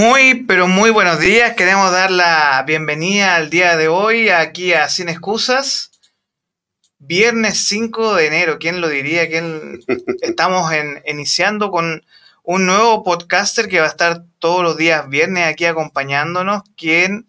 Muy, pero muy buenos días. Queremos dar la bienvenida al día de hoy aquí a Sin Excusas. Viernes 5 de enero, ¿quién lo diría? ¿Quién... Estamos en, iniciando con un nuevo podcaster que va a estar todos los días viernes aquí acompañándonos, quien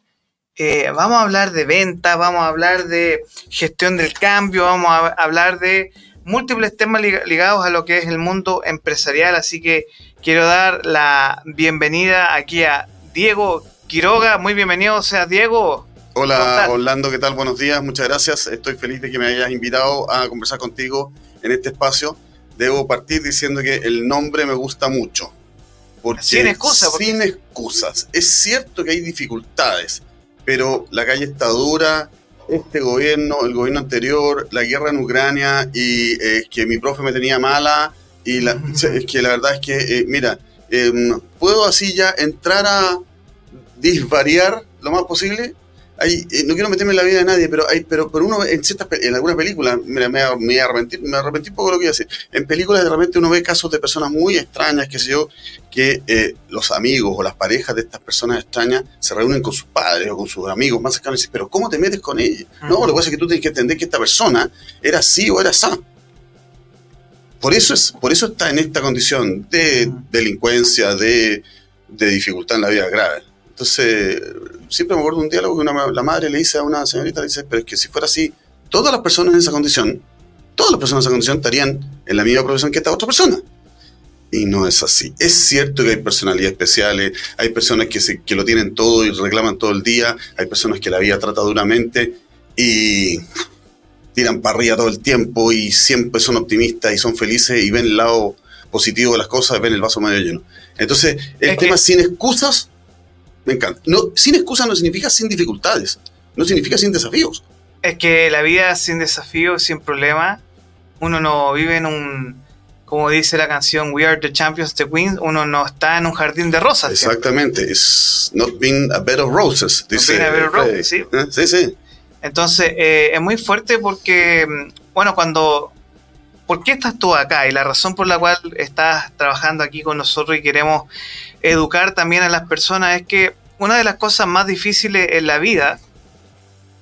eh, vamos a hablar de venta, vamos a hablar de gestión del cambio, vamos a hablar de múltiples temas ligados a lo que es el mundo empresarial, así que quiero dar la bienvenida aquí a Diego Quiroga. Muy bienvenido sea Diego. Hola Orlando, ¿qué tal? Buenos días, muchas gracias. Estoy feliz de que me hayas invitado a conversar contigo en este espacio. Debo partir diciendo que el nombre me gusta mucho. Porque sin excusas. Sin excusas. Es cierto que hay dificultades, pero la calle está dura, este gobierno, el gobierno anterior, la guerra en Ucrania y eh, que mi profe me tenía mala y la, es que la verdad es que, eh, mira, em, puedo así ya entrar a disvariar lo más posible hay, eh, no quiero meterme en la vida de nadie, pero hay, pero, pero uno en ciertas en algunas películas, mira, me, me, arrepentí, me arrepentí un poco de lo que iba a decir. En películas de repente uno ve casos de personas muy extrañas, que sé yo, que eh, los amigos o las parejas de estas personas extrañas se reúnen con sus padres o con sus amigos más cercanos y dicen, pero ¿cómo te metes con ella? No, lo que pasa es que tú tienes que entender que esta persona era así o era así. Por eso, es, por eso está en esta condición de delincuencia, de, de dificultad en la vida grave. Entonces, siempre me acuerdo de un diálogo que la madre le dice a una señorita, le dice, pero es que si fuera así, todas las personas en esa condición, todas las personas en esa condición estarían en la misma profesión que esta otra persona. Y no es así. Es cierto que hay personalidades especiales, hay personas que, se, que lo tienen todo y reclaman todo el día, hay personas que la vida trata duramente y tiran parrilla todo el tiempo y siempre son optimistas y son felices y ven el lado positivo de las cosas, ven el vaso medio lleno. Entonces, el tema sin excusas me encanta. No, sin excusas no significa sin dificultades, no significa sin desafíos. Es que la vida sin desafíos, sin problemas, uno no vive en un, como dice la canción We Are the Champions, the Queens, uno no está en un jardín de rosas. Exactamente, es not been a bed of roses, dice. a bed of roses, sí. ¿Eh? Sí, sí. Entonces, eh, es muy fuerte porque, bueno, cuando... ¿Por qué estás tú acá? Y la razón por la cual estás trabajando aquí con nosotros y queremos educar también a las personas es que una de las cosas más difíciles en la vida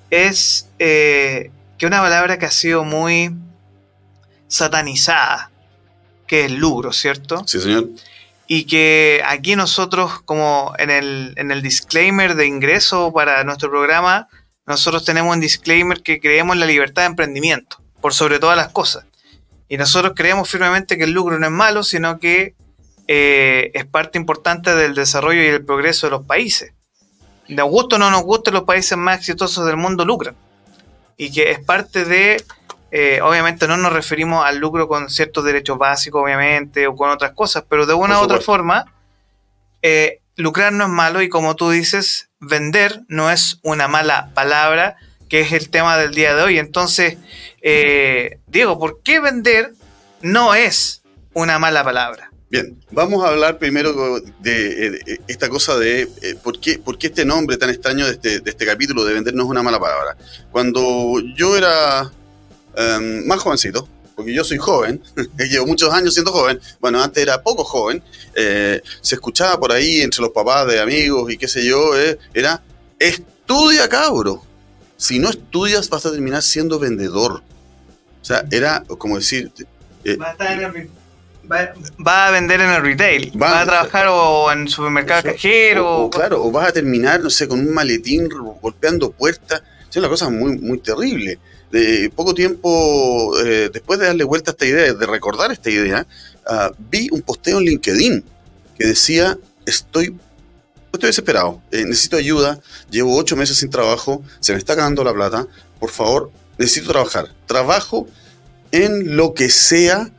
es eh, que una palabra que ha sido muy satanizada, que es el lucro, ¿cierto? Sí, señor. Y que aquí nosotros, como en el, en el disclaimer de ingreso para nuestro programa, nosotros tenemos un disclaimer que creemos en la libertad de emprendimiento, por sobre todas las cosas. Y nosotros creemos firmemente que el lucro no es malo, sino que eh, es parte importante del desarrollo y el progreso de los países. De gusto o no nos guste, los países más exitosos del mundo lucran. Y que es parte de, eh, obviamente no nos referimos al lucro con ciertos derechos básicos, obviamente, o con otras cosas, pero de una u otra forma, eh, lucrar no es malo y como tú dices, vender no es una mala palabra, que es el tema del día de hoy. Entonces, Diego, ¿por qué vender no es una mala palabra? Bien, vamos a hablar primero de, eh, esta cosa de eh, por, qué, por qué este nombre tan extraño de este, de este capítulo de vender no es una mala palabra. Cuando yo era em, más jovencito, porque yo soy joven, llevo muchos años siendo joven, bueno, antes era poco joven, eh, se escuchaba por ahí entre los papás de amigos y qué sé yo, era estudia cabro, si no estudias vas a terminar siendo vendedor. O sea, era como decir... Va a estar en el va, a vender en el retail, va, a trabajar o en supermercado cajero. O, claro, o vas a terminar, no sé, con un maletín golpeando puertas. Es una cosa muy, muy terrible. De poco tiempo, eh, después de darle vuelta a esta idea, de recordar esta idea, ah, vi un posteo en LinkedIn que decía, estoy, estoy desesperado, eh, necesito ayuda, llevo ocho meses sin trabajo, se me está acabando la plata, por favor, necesito trabajar. Trabajo en lo que sea,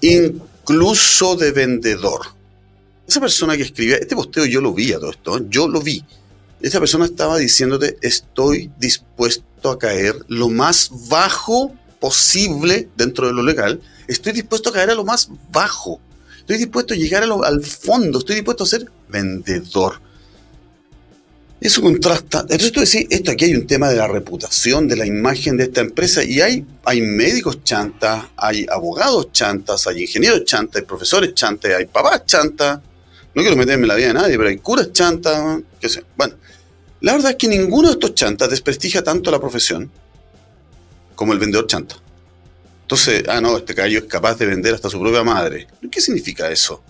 incluso de vendedor. Esa persona que escribía, este posteo yo lo vi a todo ¿eh? yo lo vi. Esa persona estaba diciéndote, estoy dispuesto a caer lo más bajo posible dentro de lo legal, estoy dispuesto a caer a lo más bajo, estoy dispuesto a llegar al fondo, estoy dispuesto a ser vendedor. Eso contrasta. Entonces tú decís, esto aquí hay un tema de la reputación, de la imagen de esta empresa, y hay, hay médicos chantas, hay abogados chantas, hay ingenieros chantas, hay profesores chantas, hay papás chantas, No quiero meterme en la vida de nadie, pero hay curas chantas, qué sé. Bueno, la verdad es que ninguno de estos chantas desprestigia tanto la profesión como el vendedor chanta. Entonces, ah, no, este gallo es capaz de vender hasta su propia madre. ¿Qué significa eso?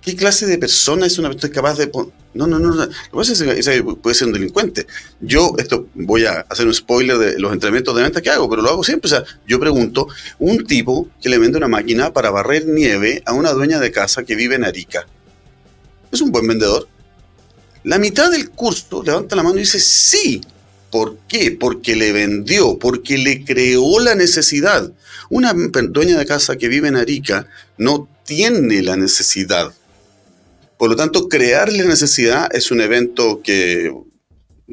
¿Qué clase de persona es una persona capaz de.? No, no, no. Lo que pasa es que puede ser un delincuente. Yo, esto voy a hacer un spoiler de los entrenamientos de venta que hago, pero lo hago siempre. O sea, yo pregunto: un tipo que le vende una máquina para barrer nieve a una dueña de casa que vive en Arica. ¿Es un buen vendedor? La mitad del curso levanta la mano y dice: sí. ¿Por qué? Porque le vendió, porque le creó la necesidad. Una dueña de casa que vive en Arica no tiene la necesidad. Por lo tanto, crear la necesidad es un evento que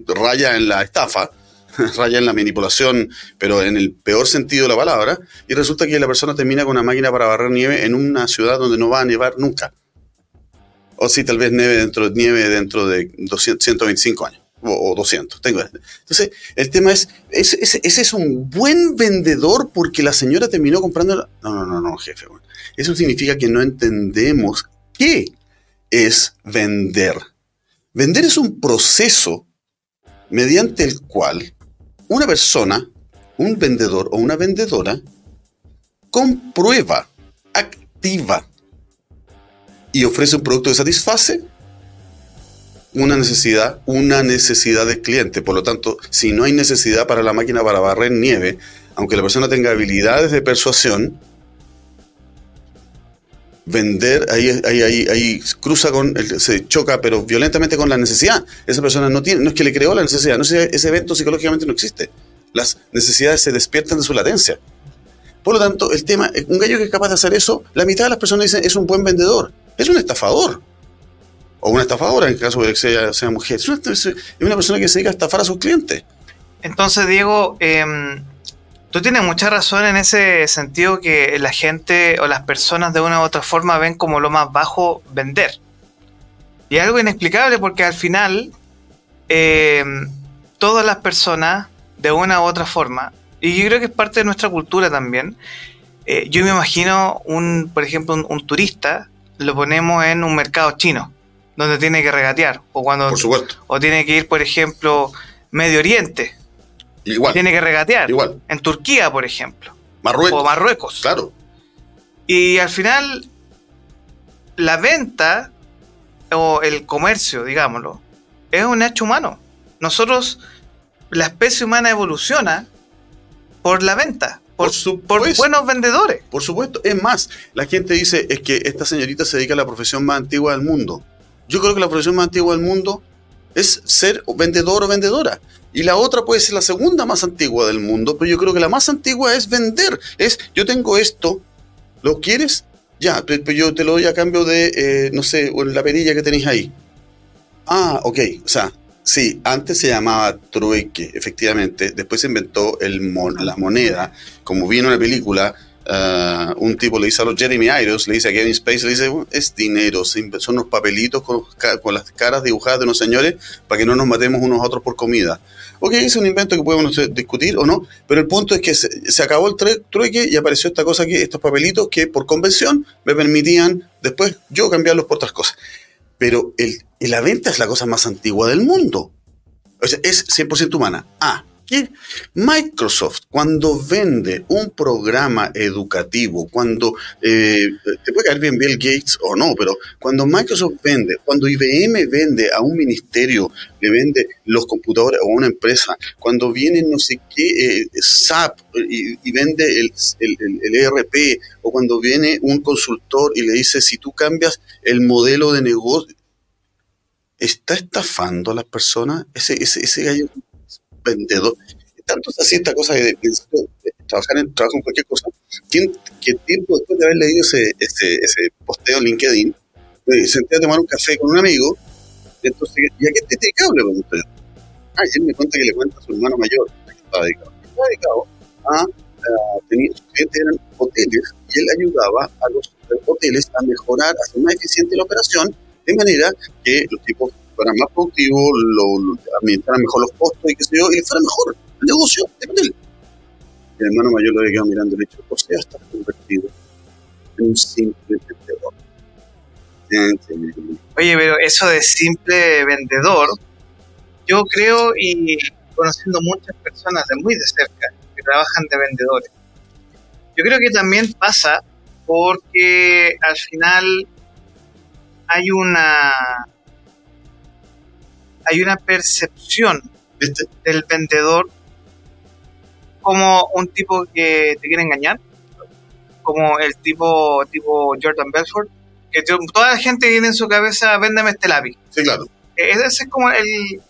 raya en la estafa, raya en la manipulación, pero en el peor sentido de la palabra, y resulta que la persona termina con una máquina para barrer nieve en una ciudad donde no va a nevar nunca. O si tal vez nieve dentro, nieve dentro de 125 años o, 200. Tengo. Entonces, el tema es, ese, es un buen vendedor porque la señora terminó comprando... No, no, no, no, jefe. Eso significa que no entendemos qué es vender. Vender es un proceso mediante el cual una persona, un vendedor o una vendedora, comprueba, activa y ofrece un producto que satisface una necesidad, una necesidad del cliente. Por lo tanto, si no hay necesidad para la máquina para barrer nieve, aunque la persona tenga habilidades de persuasión, vender, ahí, ahí, ahí, ahí cruza con, se choca, pero violentamente con la necesidad. Esa persona no tiene, no es que le creó la necesidad, no ese evento psicológicamente no existe. Las necesidades se despiertan de su latencia. Por lo tanto, el tema, un gallo que es capaz de hacer eso, la mitad de las personas dicen es un buen vendedor, es un estafador. O una estafadora, en caso de que sea, mujer. Es una, persona que se dedica a estafar a sus clientes. Entonces, Diego, eh, Tú tienes mucha razón en ese sentido que la gente o las personas de una u otra forma ven como lo más bajo vender. Y algo inexplicable porque al final eh, todas las personas de una u otra forma, y yo creo que es parte de nuestra cultura también, eh, yo me imagino un, por ejemplo, un, turista, lo ponemos en un mercado chino, donde tiene que regatear, o cuando o tiene que ir, por ejemplo, Medio Oriente, tiene que regatear. Igual. En Turquía, por ejemplo. Marruecos. O Marruecos. Claro. Y al final, la venta o el comercio, digámoslo, es un hecho humano. Nosotros, la especie humana evoluciona por la venta, por, por, buenos vendedores. Por supuesto. Es más, la gente dice es que esta señorita se dedica a la profesión más antigua del mundo. Yo creo que la profesión más antigua del mundo es ser vendedor o vendedora. Y la otra puede ser la segunda más antigua del mundo, pero yo creo que la más antigua es vender. Es, yo tengo esto, ¿lo quieres? Ya, pero yo te lo doy a cambio de, eh, no sé, la perilla que tenéis ahí. Ah, ok, o sea, sí, antes se llamaba trueque, efectivamente. Después se inventó el la moneda. Como vino en la película, uh, un tipo le dice a los Jeremy Irons, le dice a Kevin Space, le dice, es dinero, son unos papelitos con, con, las caras dibujadas de unos señores para que no nos matemos unos a otros por comida. Ok, es un invento que podemos discutir o no, pero el punto es que se, acabó el trueque y apareció esta cosa que, estos papelitos que por convención me permitían después yo cambiarlos por otras cosas. Pero el, la venta es la cosa más antigua del mundo. O sea, es 100% humana. Ah, Microsoft, cuando vende un programa educativo, cuando eh, te puede caer bien Bill Gates o no, pero cuando Microsoft vende, cuando IBM vende a un ministerio, le vende los computadores o a una empresa, cuando viene no sé qué eh, SAP y, vende el, el, ERP, o cuando viene un consultor y le dice, si tú cambias el modelo de negocio, ¿está estafando a las personas? Ese, ese, ese gallo vendedor. Tanto es así esta cosa de, trabajar en, trabajo en cualquier cosa, que, tiempo después de haber leído ese, ese, posteo en LinkedIn, me senté a tomar un café con un amigo, entonces, ¿y a qué te dedicado? Le pregunté. Ah, y él me cuenta que le cuenta a su hermano mayor, que estaba dedicado. Estaba dedicado a, tenía, sus clientes eran hoteles, y él ayudaba a los hoteles a mejorar, a hacer más eficiente la operación, de manera que los tipos fueran más productivos, lo, administraran mejor los costos y qué sé yo, y fuera mejor el negocio de hotel. Mi hermano mayor lo había quedado mirando el hecho, o sea, está convertido en un simple vendedor. Oye, pero eso de simple vendedor, yo creo y conociendo muchas personas de muy de cerca que trabajan de vendedores, yo creo que también pasa porque al final hay una hay una percepción del vendedor como un tipo que te quiere engañar, como el tipo tipo Jordan Belfort, que toda la gente tiene en su cabeza, véndeme este lápiz. Sí, claro. E-, ese es como el,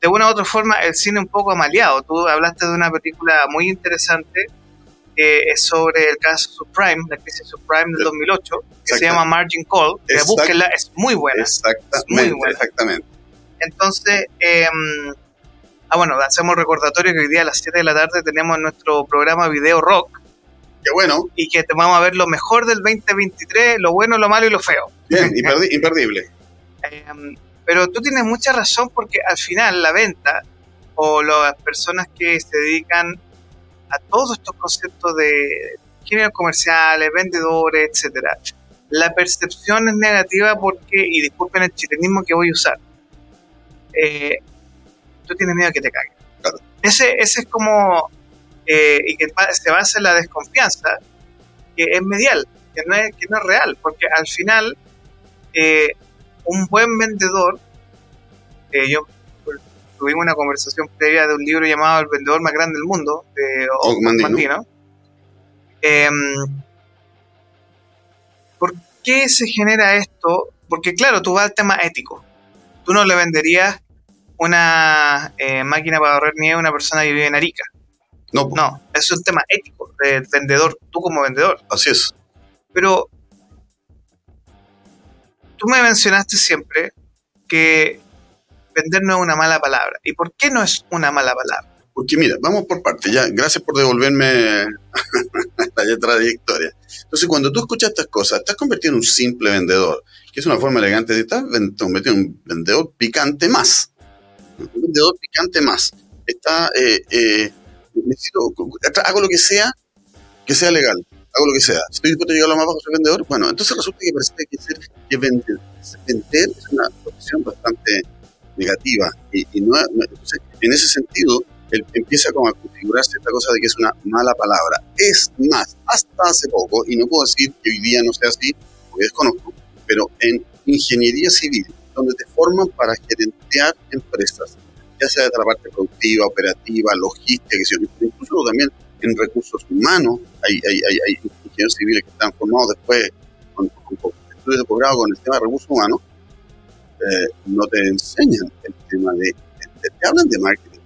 de una u otra forma, el cine un poco amaliado. Tú hablaste de una película muy interesante que es sobre el caso Subprime, la crisis subprime del 2008, que se llama Margin Call. Que búsquenla, es muy buena. Exactamente, exactamente. Entonces, em, ah, bueno, hacemos recordatorio que hoy día a las 7 de la tarde tenemos nuestro programa Video Rock. Qué bueno. Y que te vamos a ver lo mejor del 2023, lo bueno, lo malo y lo feo. Bien, imperdible. Em, pero tú tienes mucha razón porque al final la venta o las personas que se dedican a todos estos conceptos de ingenieros comerciales, vendedores, etcétera, la percepción es negativa porque, y disculpen el chilenismo que voy a usar, eh, tú tienes miedo a que te caguen. Ese, ese es como, eh, y que se basa en la desconfianza, que es medial, que no es, que no es real, porque al final eh, un buen vendedor, yo tuvimos una conversación previa de un libro llamado El vendedor más grande del mundo, de Ogmandino. Em, ¿Por qué se genera esto? Porque claro, tú vas al tema ético. Tú no le venderías una eh, máquina para ahorrar nieve a una persona que vive en Arica. No. No, es un tema ético del vendedor, tú como vendedor. Así es. Pero tú me mencionaste siempre que vender no es una mala palabra. ¿Y por qué no es una mala palabra? Porque mira, vamos por partes, ya, gracias por devolverme la trayectoria. Entonces, cuando tú escuchas estas cosas, estás convertido en un simple vendedor, que es una forma elegante de estar convertido en un vendedor picante más. Un vendedor picante más. Está, eh, eh, necesito, hago lo que sea, que sea legal, hago lo que sea. Estoy dispuesto a llegar a lo más bajo, soy vendedor. Bueno, entonces resulta que parece que, ser, que vender, vender es una profesión bastante negativa. Y, no, en ese sentido, él empieza como a configurarse esta cosa de que es una mala palabra. Es más, hasta hace poco, y no puedo decir que hoy día no sea así, porque desconozco, pero en ingeniería civil, donde te forman para gerentear empresas, ya sea de la parte productiva, operativa, logística, incluso también en recursos humanos, hay, hay, hay, ingenieros civiles que están formados después con, con estudios de posgrado con el tema de recursos humanos, eh, no te enseñan el tema de, Te hablan de marketing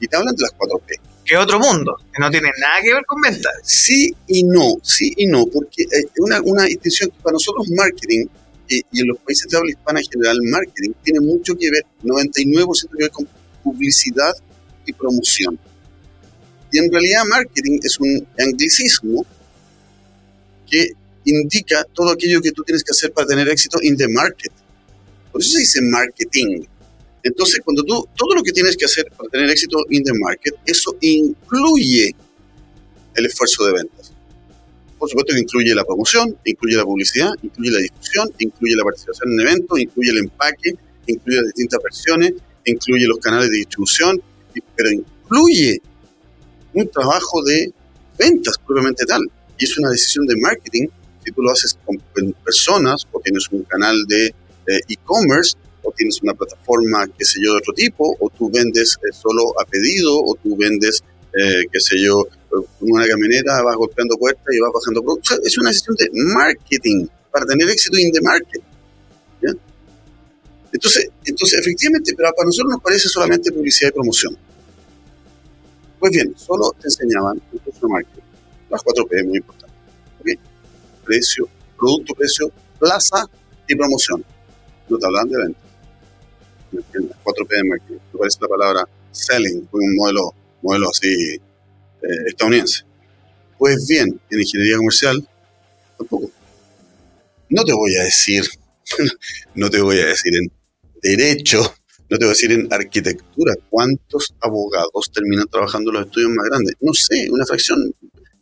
y te hablan de las 4P. Que otro mundo, que no tiene nada que ver con ventas. Sí y no, sí y no, porque es una, una distinción que para nosotros marketing y, en los países de habla hispana en general, marketing tiene mucho que ver, 99% que ver con publicidad y promoción. Y en realidad marketing es un anglicismo que indica todo aquello que tú tienes que hacer para tener éxito in the market. Por eso se dice marketing. Entonces, cuando tú, todo lo que tienes que hacer para tener éxito in the market, eso incluye el esfuerzo de ventas. Por supuesto que incluye la promoción, incluye la publicidad, incluye la difusión, incluye la participación en eventos, incluye el empaque, incluye las distintas versiones, incluye los canales de distribución, pero incluye un trabajo de ventas propiamente tal. Y es una decisión de marketing si tú lo haces con personas o tienes un canal de e-commerce o tienes una plataforma, qué sé yo, de otro tipo, o tú vendes eh, solo a pedido, o tú vendes, eh, qué sé yo, una camioneta, vas golpeando puertas y vas bajando productos. es una decisión de marketing para tener éxito in the market. Entonces, entonces, efectivamente, pero para nosotros nos parece solamente publicidad y promoción. Pues bien, solo te enseñaban el curso de marketing. Las 4P muy importante. Precio, producto, precio, plaza y promoción no te hablan de ventas. 4P de marketing. Me parece la palabra selling, fue un modelo, modelo así eh, estadounidense. Pues bien, en ingeniería comercial, tampoco. No te voy a decir, no te voy a decir en derecho, no te voy a decir en arquitectura, cuántos abogados terminan trabajando en los estudios más grandes. No sé, una fracción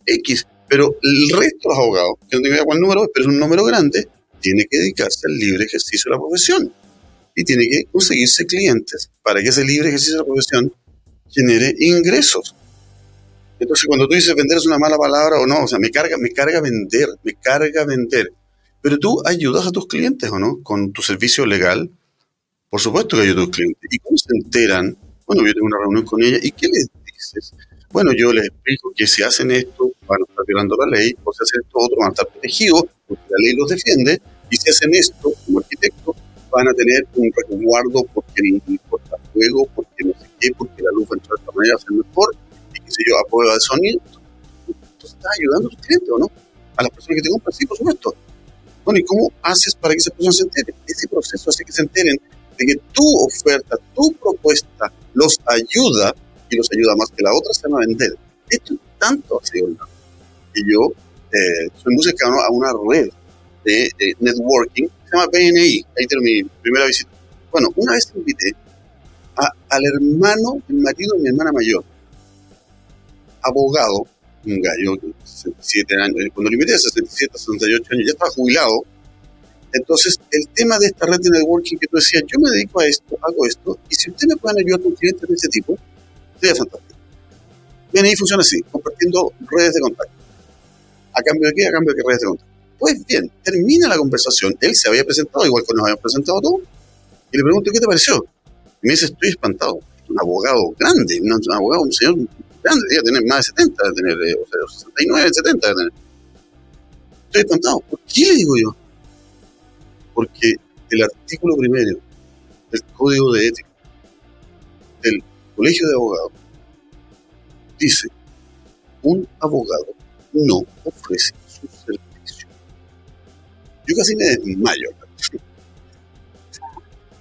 X, Pero el resto de los abogados, que no tengo idea cuál número es, pero es un número grande, tiene que dedicarse al libre ejercicio de la profesión. Y tiene que conseguirse clientes para que ese libre ejercicio de la profesión genere ingresos. Entonces, cuando tú dices vender es una mala palabra o no, o sea, me carga, me carga vender, me carga vender. Pero tú ayudas a tus clientes, ¿o no? Con tu servicio legal. Por supuesto que ayudas a tus clientes. ¿Y cómo se enteran? Bueno, yo tengo una reunión con ella. ¿Y qué les dices? Bueno, yo les explico que si hacen esto, van a estar violando la ley, o si hacen esto otro, van a estar protegidos, porque la ley los defiende. Y si hacen esto, como arquitecto, van a tener un resguardo porque importa fuego, porque no sé qué, porque la luz va a entrar de esta manera, va a ser mejor si yo, a prueba de sonido, tú estás ayudando a tus clientes, ¿o no? A las personas que te compran, sí, por supuesto. Bueno, ¿y cómo haces para que esas personas se enteren? Ese proceso hace que se enteren de que tu oferta, tu propuesta los ayuda y los ayuda más que la otra se van a vender. Esto tanto ha sido que yo eh, soy cercano a una red de, networking se llama BNI. Ahí tengo mi primera visita. Bueno, una vez invité a, al hermano, el marido de mi hermana mayor, abogado, un gallo de 67 años, cuando le invité a 67, 68 años, ya estaba jubilado. Entonces, el tema de esta red de networking que tú decías, yo me dedico a esto, hago esto, y si ustedes me pueden ayudar con clientes de ese tipo, sería fantástico. Ahí funciona así, compartiendo redes de contacto. ¿A cambio de qué? A cambio de qué redes de contacto. Pues bien, termina la conversación, él se había presentado, igual que nos habíamos presentado todos, y le pregunto, ¿qué te pareció? Y me dice, estoy espantado. Un abogado grande, un abogado, un señor grande, debe tener más de 70, debe tener, eh, o sea, 69, 70 debe tener. Estoy espantado. ¿Por qué le digo yo? Porque el artículo primero del Código de Ética del Colegio de Abogados dice, un abogado no ofrece su servicio. Yo casi me desmayo.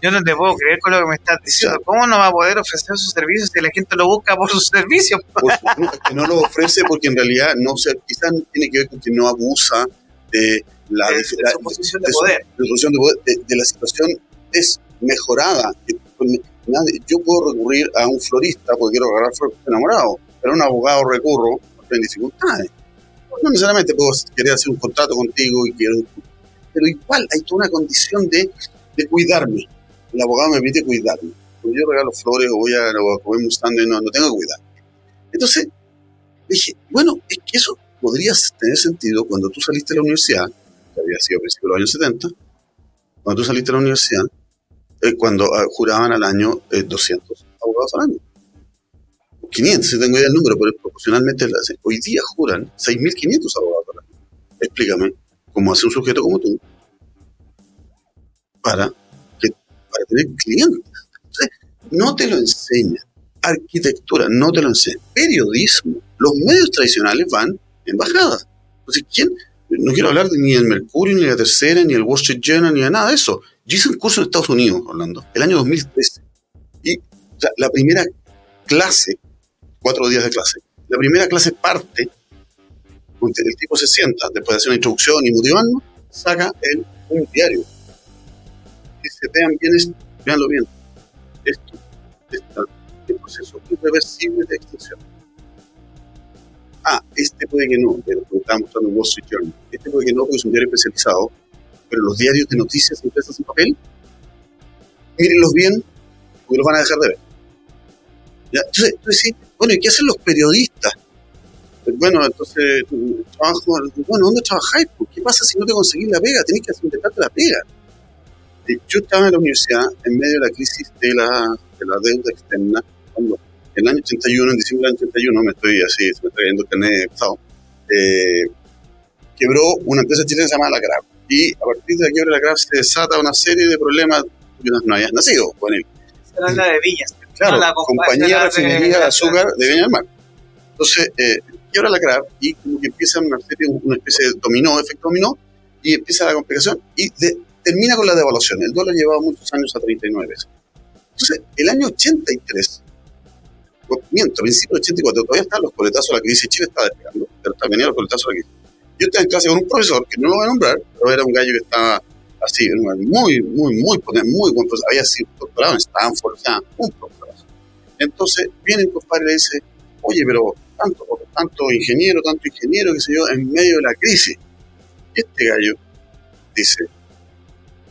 Yo no te puedo creer con lo que me estás diciendo. ¿Cómo no va a poder ofrecer sus servicios si la gente lo busca por sus servicios? no, que no lo ofrece porque en realidad no se, quizás tiene que ver con que no abusa de la, de, su posición de, poder. De, la situación es mejorada. Yo puedo recurrir a un florista porque quiero agarrar flores enamorado, pero a un abogado recurro porque hay dificultades. No necesariamente puedo querer hacer un contrato contigo y quiero... Pero igual hay toda una condición de, de cuidarme el abogado me permite cuidarme. Yo regalo flores o voy a, comer Mustang, no, no tengo que cuidar. Entonces, dije, bueno, es que eso podría tener sentido cuando tú saliste de la universidad, que había sido a principios de los años 70, cuando tú saliste de la universidad, eh, cuando ah, juraban al año 200 eh, abogados al año. 500, si tengo idea del número, pero proporcionalmente hoy día juran 6.500 abogados. Explícame cómo hace un sujeto como tú para para tener clientes. Entonces, no te lo enseña. Arquitectura no te lo enseña. Periodismo, los medios tradicionales van en bajada. Entonces, ¿quién? No quiero hablar ni del Mercurio, ni de la Tercera, ni del Wall Street Journal, ni de nada de eso. Yo hice un curso en Estados Unidos, Orlando, el año 2013. Y la primera clase, cuatro días de clase, la primera clase parte, el tipo se sienta, después de hacer una introducción y motivarnos, saca el, un diario se vean bien, veanlo bien. Esto está en proceso irreversible de extinción. Ah, este puede que no, pero porque estaba mostrando Wall Street Journal. Este puede que no, porque es un diario especializado, pero los diarios de noticias impresas en papel, mírenlos bien, porque los van a dejar de ver. Entonces, tú decís, bueno, ¿y qué hacen los periodistas? Bueno, entonces, trabajo, bueno, ¿dónde trabajáis? ¿Qué pasa si no te conseguís la pega? Tenés que intentarte la pega yo estaba en la universidad en medio de la crisis de la, de la deuda externa, cuando en el año 81, en diciembre del año 81, me estoy así, me estoy carnet pasado, eh, quebró una empresa chilena que se llama La Crab. Y a partir de la quiebra de La Crab se desata una serie de problemas que no, habían nacido con él. La de Viñas. Claro, la compañía de refinería de azúcar de Viña del Mar. Entonces, eh, quiebra La Crab y como que empieza una, especie de dominó, efecto dominó, y empieza la complicación. Y de, termina con la devaluación. El dólar llevaba muchos años a 39 pesos. Entonces, el año 83, miento, principio del 84, todavía están los coletazos de la crisis. Chile está despegando, pero también los coletazos de la crisis. Yo estaba en clase con un profesor, que no lo voy a nombrar, pero era un gallo que estaba así, muy, muy, muy, muy buen profesor. Había sido doctorado en Stanford, o sea, un profesor. Entonces, viene el compadre y le dice, oye, pero tanto, tanto ingeniero, tanto ingeniero, que sé yo, en medio de la crisis. Este gallo dice,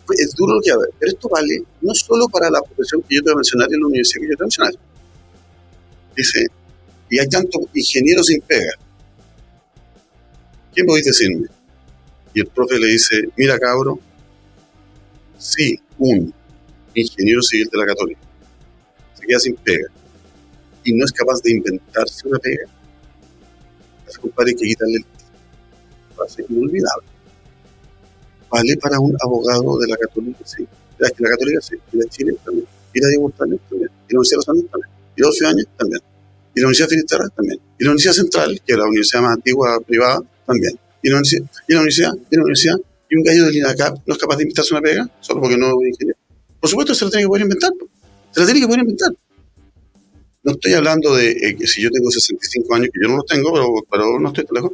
pues, es duro lo que haber, pero esto vale no solo para la profesión que yo te voy a mencionar en la universidad que yo te voy a mencionar. Dice, y hay tantos ingenieros sin pega. ¿Quién podéis decirme? Y el profe le dice, mira cabro, sí, un ingeniero civil de la católica se queda sin pega y no es capaz de inventarse una pega, ese compadre hay que quitarle el va a ser inolvidable. Vale para un abogado de la católica, sí. De la católica, sí. Y de Chile también. Y la Diego también. Y la Universidad de los Andes también. Y Universidad de también. Y la Universidad de Finisterra también. Y la Universidad Central, que es la universidad más antigua privada, también. Y la Universidad, y la Universidad, y la Universidad, y un gallo del INACAP no es capaz de inventarse una pega, solo porque no es ingeniero. Por supuesto, se la tiene que poder inventar. Se la tiene que poder inventar. No estoy hablando de eh, que si yo tengo 65 años, que yo no los tengo, pero, pero no estoy tan lejos.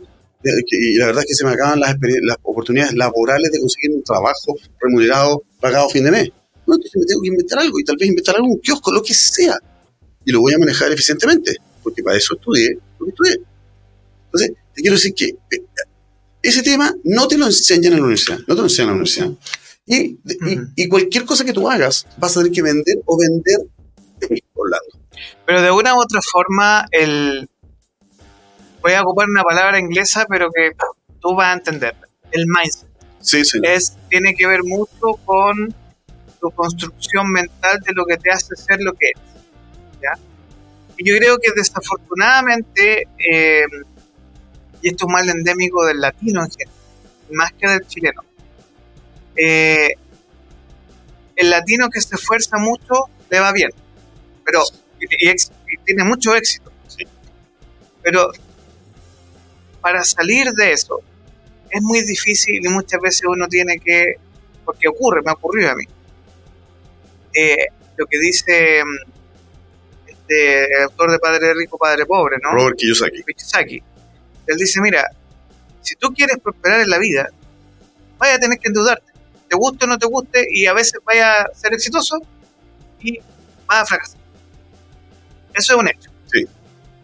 Y la verdad es que se me acaban las, las oportunidades laborales de conseguir un trabajo remunerado, pagado a fin de mes. No, entonces me tengo que inventar algo y tal vez inventar algo, un kiosco, lo que sea. Y lo voy a manejar eficientemente, porque para eso estudié lo que estudié. Entonces, te quiero decir que eh, ese tema no te lo enseñan en la universidad, no te lo enseñan en la universidad. Y, y, cualquier cosa que tú hagas, vas a tener que vender o vender Pero de una u otra forma, el... voy a ocupar una palabra inglesa, pero que tú vas a entender. El mindset. Sí, sí. Es, tiene que ver mucho con tu construcción mental de lo que te hace ser lo que eres. ¿ya? Y yo creo que desafortunadamente, eh, y esto es mal endémico del latino en general, más que del chileno, eh, el latino que se esfuerza mucho le va bien, pero y, tiene mucho éxito. Pero para salir de eso es muy difícil y muchas veces uno tiene que, porque ocurre, me ha ocurrido a mí, eh, lo que dice mm, este, el autor de Padre Rico, Padre Pobre, ¿no? Robert Kiyosaki. Kiyosaki. Él dice, mira, si tú quieres prosperar en la vida, vaya a tener que endeudarte. Te guste o no te guste, y a veces vaya a ser exitoso y vas a fracasar. Eso es un hecho. Sí.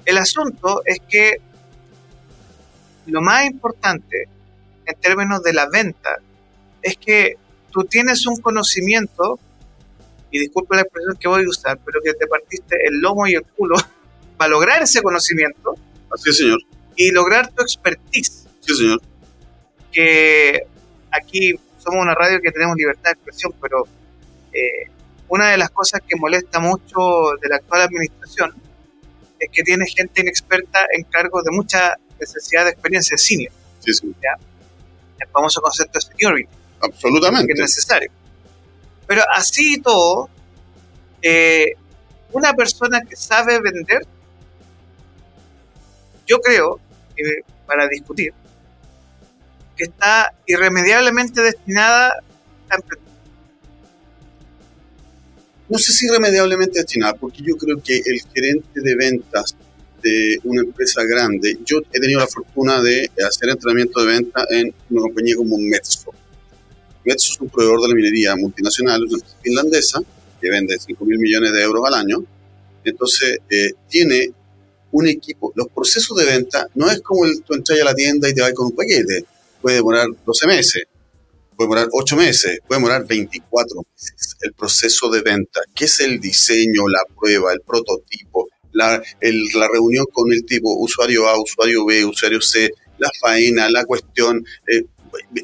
El asunto es que lo más importante en términos de la venta es que tú tienes un conocimiento, y disculpe la expresión que voy a usar, pero que te partiste el lomo y el culo para lograr ese conocimiento. Así es, señor. Y lograr tu expertise. Sí, señor. Que aquí somos una radio que tenemos libertad de expresión, pero eh, una de las cosas que molesta mucho de la actual administración es que tiene gente inexperta en cargos de mucha necesidad de experiencia senior. Sí, sí. El famoso concepto de seniority. Absolutamente. Que es necesario. Pero así y todo, eh, una persona que sabe vender, yo creo, para discutir, que está irremediablemente destinada a emprender no sé si irremediablemente destinada, porque yo creo que el gerente de ventas de una empresa grande, yo he tenido la fortuna de hacer entrenamiento de venta en una compañía como Metso. Metso es un proveedor de la minería multinacional, una empresa finlandesa, que vende 5 mil millones de euros al año. Entonces, eh, tiene un equipo. Los procesos de venta no es como el, tú entras a la tienda y te vas con un paquete. Puede demorar 12 meses puede demorar 8 meses, puede demorar 24 meses. El proceso de venta, que es el diseño, la prueba, el prototipo, la, la reunión con el tipo usuario A, usuario B, usuario C, la faena, la cuestión, eh,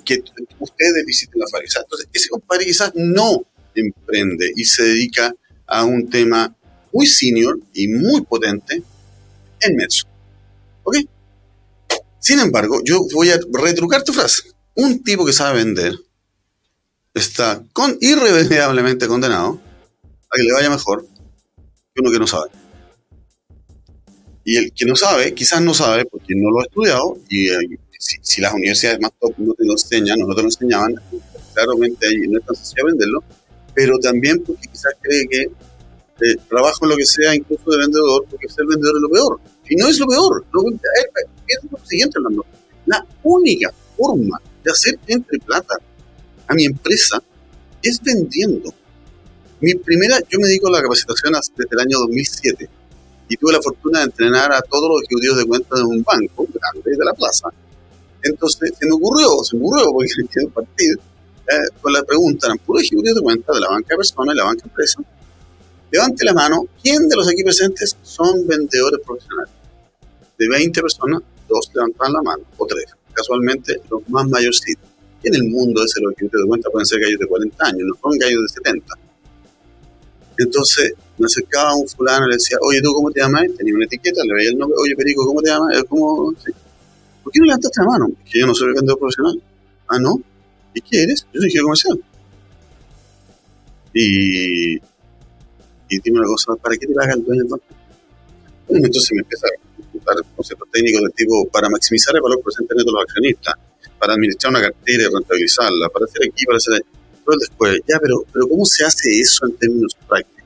que ustedes visiten la fábrica. Entonces, ese compadre quizás no emprende y se dedica a un tema muy senior y muy potente en Metso. ¿Ok? Sin embargo, yo voy a retrucar tu frase. Un tipo que sabe vender está con, irremediablemente condenado a que le vaya mejor que uno que no sabe. Y el que no sabe, quizás no sabe porque no lo ha estudiado, y eh, si, las universidades más top no te lo enseñan no te lo enseñaban, claramente ahí no es tan sencillo venderlo, pero también porque quizás cree que eh, trabajo en lo que sea, incluso de vendedor, porque ser vendedor es lo peor. Y no es lo peor. Lo, es lo siguiente, La única forma de hacer entre plata a mi empresa es vendiendo. Mi primera, yo me dedico a la capacitación desde el año 2007. y tuve la fortuna de entrenar a todos los ejecutivos de cuenta de un banco grande de la plaza. Entonces se me ocurrió, se me ocurrió, porque quiero partir, eh, con la pregunta, eran puros ejecutivos de cuenta de la banca de personas y la banca empresa. Levante la mano, ¿quién de los aquí presentes son vendedores profesionales? De 20 personas, dos levantaban la mano, o tres. Casualmente, los más mayorcitos. En el mundo ese los ejecutivos de cuenta pueden ser gallos de 40 años, no son gallos de 70. Entonces, me acercaba a un fulano y le decía, oye, ¿tú cómo te llamas? Tenía una etiqueta, le veía el nombre, oye, Perico, ¿cómo te llamas? ¿Cómo? ¿Por qué no levantaste la mano? Que yo no soy vendedor profesional. Ah, ¿no? ¿Y qué eres? Yo soy ingeniero comercial. Y, y dime una cosa, ¿para qué te paga el dueño banco? Bueno, entonces me empieza a dar conceptos técnicos del tipo para maximizar el valor presente de los accionistas, para administrar una cartera y rentabilizarla, para hacer aquí, para hacer ahí. Pero después, ya, pero, pero ¿cómo se hace eso en términos prácticos?